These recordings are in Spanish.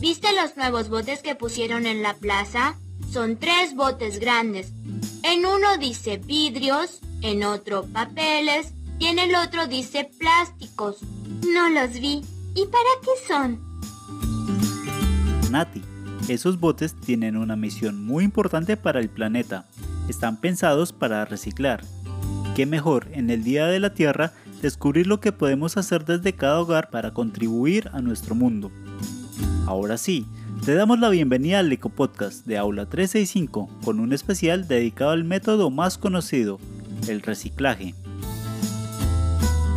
¿Viste los nuevos botes que pusieron en la plaza? Son tres botes grandes. En uno dice vidrios, en otro papeles y en el otro dice plásticos. No los vi. ¿Y para qué son? Nati, esos botes tienen una misión muy importante para el planeta. Están pensados para reciclar. ¿Qué mejor en el Día de la Tierra descubrir lo que podemos hacer desde cada hogar para contribuir a nuestro mundo? Ahora sí, te damos la bienvenida al Eco Podcast de Aula 365 con un especial dedicado al método más conocido, el reciclaje.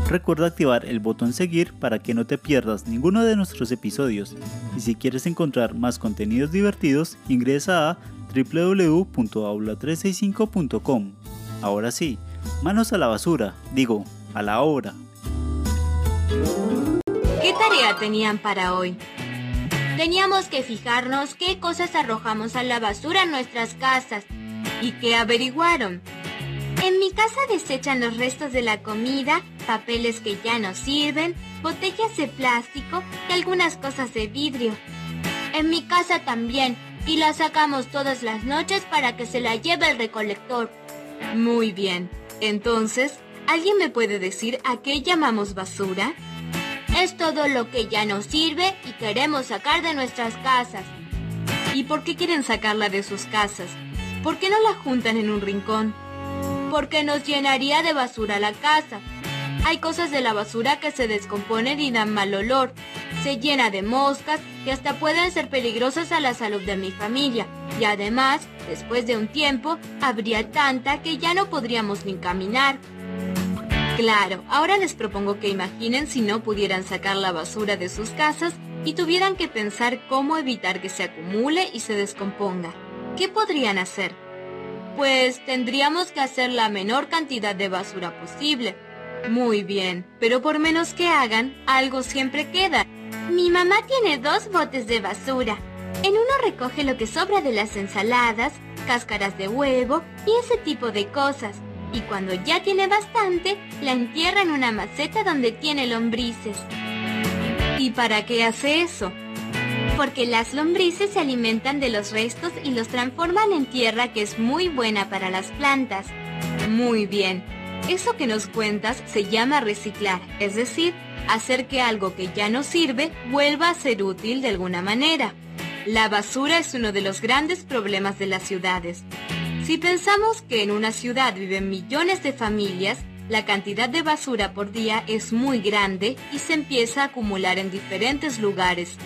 Recuerda activar el botón seguir para que no te pierdas ninguno de nuestros episodios y si quieres encontrar más contenidos divertidos ingresa a www.aula365.com. Ahora sí, manos a la basura, digo, a la obra. ¿Qué tarea tenían para hoy? Teníamos que fijarnos qué cosas arrojamos a la basura en nuestras casas y qué averiguaron. En mi casa desechan los restos de la comida, papeles que ya no sirven, botellas de plástico y algunas cosas de vidrio. En mi casa también, y la sacamos todas las noches para que se la lleve el recolector. Muy bien. Entonces, ¿alguien me puede decir a qué llamamos basura? Es todo lo que ya no sirve y queremos sacar de nuestras casas. ¿Y por qué quieren sacarla de sus casas? ¿Por qué no la juntan en un rincón? Porque nos llenaría de basura la casa. Hay cosas de la basura que se descomponen y dan mal olor. Se llena de moscas y hasta pueden ser peligrosas a la salud de mi familia. Y además, después de un tiempo, habría tanta que ya no podríamos ni caminar. Claro, ahora les propongo que imaginen si no pudieran sacar la basura de sus casas y tuvieran que pensar cómo evitar que se acumule y se descomponga. ¿Qué podrían hacer? Pues tendríamos que hacer la menor cantidad de basura posible. Muy bien, pero por menos que hagan, algo siempre queda. Mi mamá tiene dos botes de basura. En uno recoge lo que sobra de las ensaladas, cáscaras de huevo y ese tipo de cosas y cuando ya tiene bastante, la entierra en una maceta donde tiene lombrices. ¿Y para qué hace eso? Porque las lombrices se alimentan de los restos y los transforman en tierra que es muy buena para las plantas. Muy bien. Eso que nos cuentas se llama reciclar, es decir, hacer que algo que ya no sirve vuelva a ser útil de alguna manera. La basura es uno de los grandes problemas de las ciudades. Si pensamos que en una ciudad viven millones de familias, la cantidad de basura por día es muy grande y se empieza a acumular en diferentes lugares.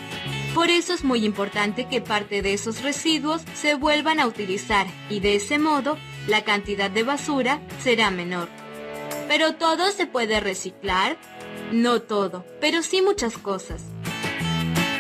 Por eso es muy importante que parte de esos residuos se vuelvan a utilizar y de ese modo la cantidad de basura será menor. ¿Pero todo se puede reciclar? No todo, pero sí muchas cosas.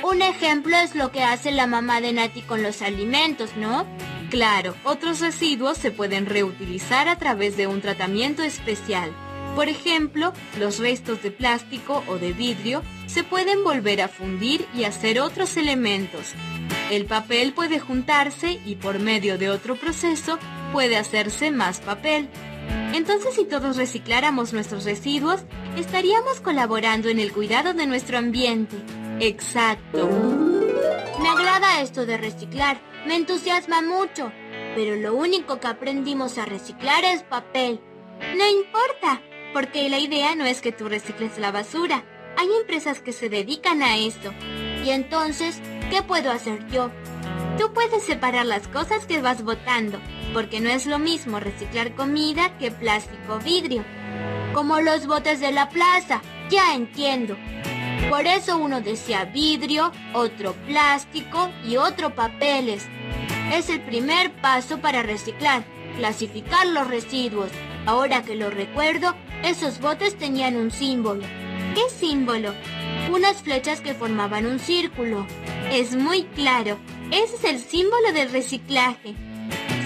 Un ejemplo es lo que hace la mamá de Nati con los alimentos, ¿no? Claro, otros residuos se pueden reutilizar a través de un tratamiento especial. Por ejemplo, los restos de plástico o de vidrio se pueden volver a fundir y hacer otros elementos. El papel puede juntarse y por medio de otro proceso puede hacerse más papel. Entonces si todos recicláramos nuestros residuos, estaríamos colaborando en el cuidado de nuestro ambiente. Exacto. Me agrada esto de reciclar me entusiasma mucho, pero lo único que aprendimos a reciclar es papel. No importa, porque la idea no es que tú recicles la basura. Hay empresas que se dedican a esto. Y entonces, ¿qué puedo hacer yo? Tú puedes separar las cosas que vas botando, porque no es lo mismo reciclar comida que plástico o vidrio. Como los botes de la plaza, ya entiendo. Por eso uno decía vidrio, otro plástico y otro papeles. Es el primer paso para reciclar, clasificar los residuos. Ahora que lo recuerdo, esos botes tenían un símbolo. ¿Qué símbolo? Unas flechas que formaban un círculo. Es muy claro, ese es el símbolo del reciclaje.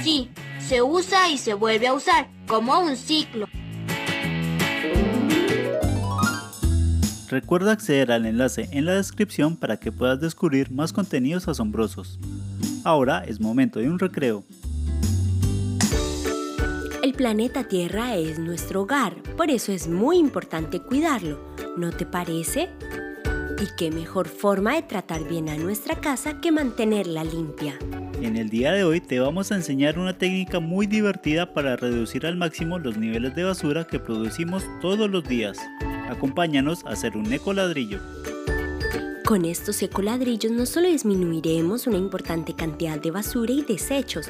Sí, se usa y se vuelve a usar, como un ciclo. Recuerda acceder al enlace en la descripción para que puedas descubrir más contenidos asombrosos. Ahora es momento de un recreo. El planeta Tierra es nuestro hogar, por eso es muy importante cuidarlo, ¿no te parece? Y qué mejor forma de tratar bien a nuestra casa que mantenerla limpia. En el día de hoy te vamos a enseñar una técnica muy divertida para reducir al máximo los niveles de basura que producimos todos los días. Acompáñanos a hacer un ecoladrillo. Con estos ecoladrillos no solo disminuiremos una importante cantidad de basura y desechos,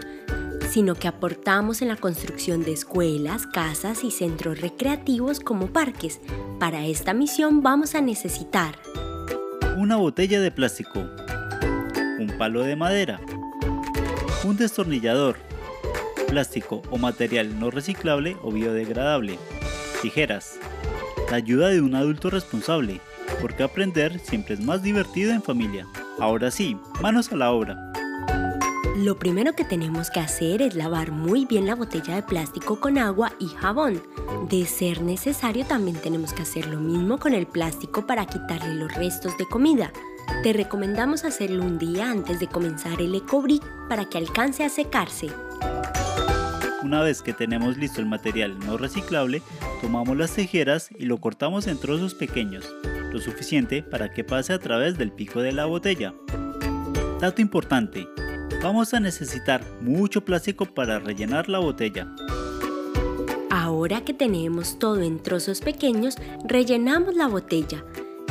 sino que aportamos en la construcción de escuelas, casas y centros recreativos como parques. Para esta misión vamos a necesitar una botella de plástico, un palo de madera, un destornillador, plástico o material no reciclable o biodegradable, tijeras, la ayuda de un adulto responsable, porque aprender siempre es más divertido en familia. Ahora sí, manos a la obra. Lo primero que tenemos que hacer es lavar muy bien la botella de plástico con agua y jabón. De ser necesario también tenemos que hacer lo mismo con el plástico para quitarle los restos de comida. Te recomendamos hacerlo un día antes de comenzar el ecobrick para que alcance a secarse. Una vez que tenemos listo el material no reciclable, tomamos las tijeras y lo cortamos en trozos pequeños, lo suficiente para que pase a través del pico de la botella. Dato importante, vamos a necesitar mucho plástico para rellenar la botella. Ahora que tenemos todo en trozos pequeños, rellenamos la botella.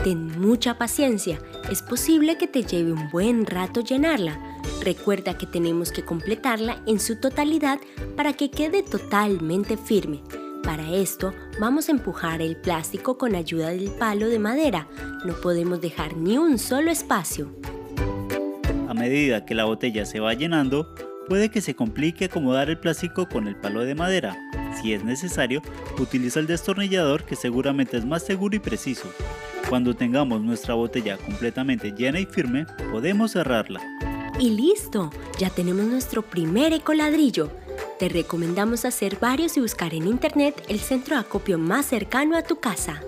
Ten mucha paciencia, es posible que te lleve un buen rato llenarla. Recuerda que tenemos que completarla en su totalidad para que quede totalmente firme. Para esto vamos a empujar el plástico con ayuda del palo de madera. No podemos dejar ni un solo espacio. A medida que la botella se va llenando, puede que se complique acomodar el plástico con el palo de madera. Si es necesario, utiliza el destornillador que seguramente es más seguro y preciso. Cuando tengamos nuestra botella completamente llena y firme, podemos cerrarla. Y listo, ya tenemos nuestro primer ecoladrillo. Te recomendamos hacer varios y buscar en internet el centro de acopio más cercano a tu casa.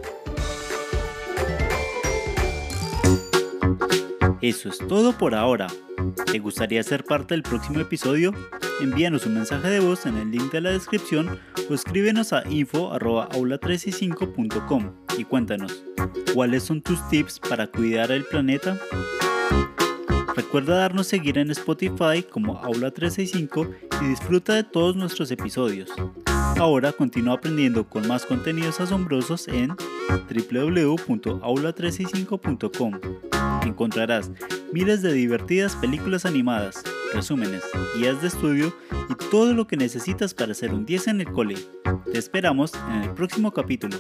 Eso es todo por ahora. ¿Te gustaría ser parte del próximo episodio? Envíanos un mensaje de voz en el link de la descripción o escríbenos a info.aula365.com y cuéntanos, ¿cuáles son tus tips para cuidar el planeta? Recuerda darnos seguir en Spotify como Aula365 y disfruta de todos nuestros episodios. Ahora continúa aprendiendo con más contenidos asombrosos en www.aula365.com. Encontrarás miles de divertidas películas animadas, resúmenes, guías de estudio y todo lo que necesitas para hacer un 10 en el cole. Te esperamos en el próximo capítulo.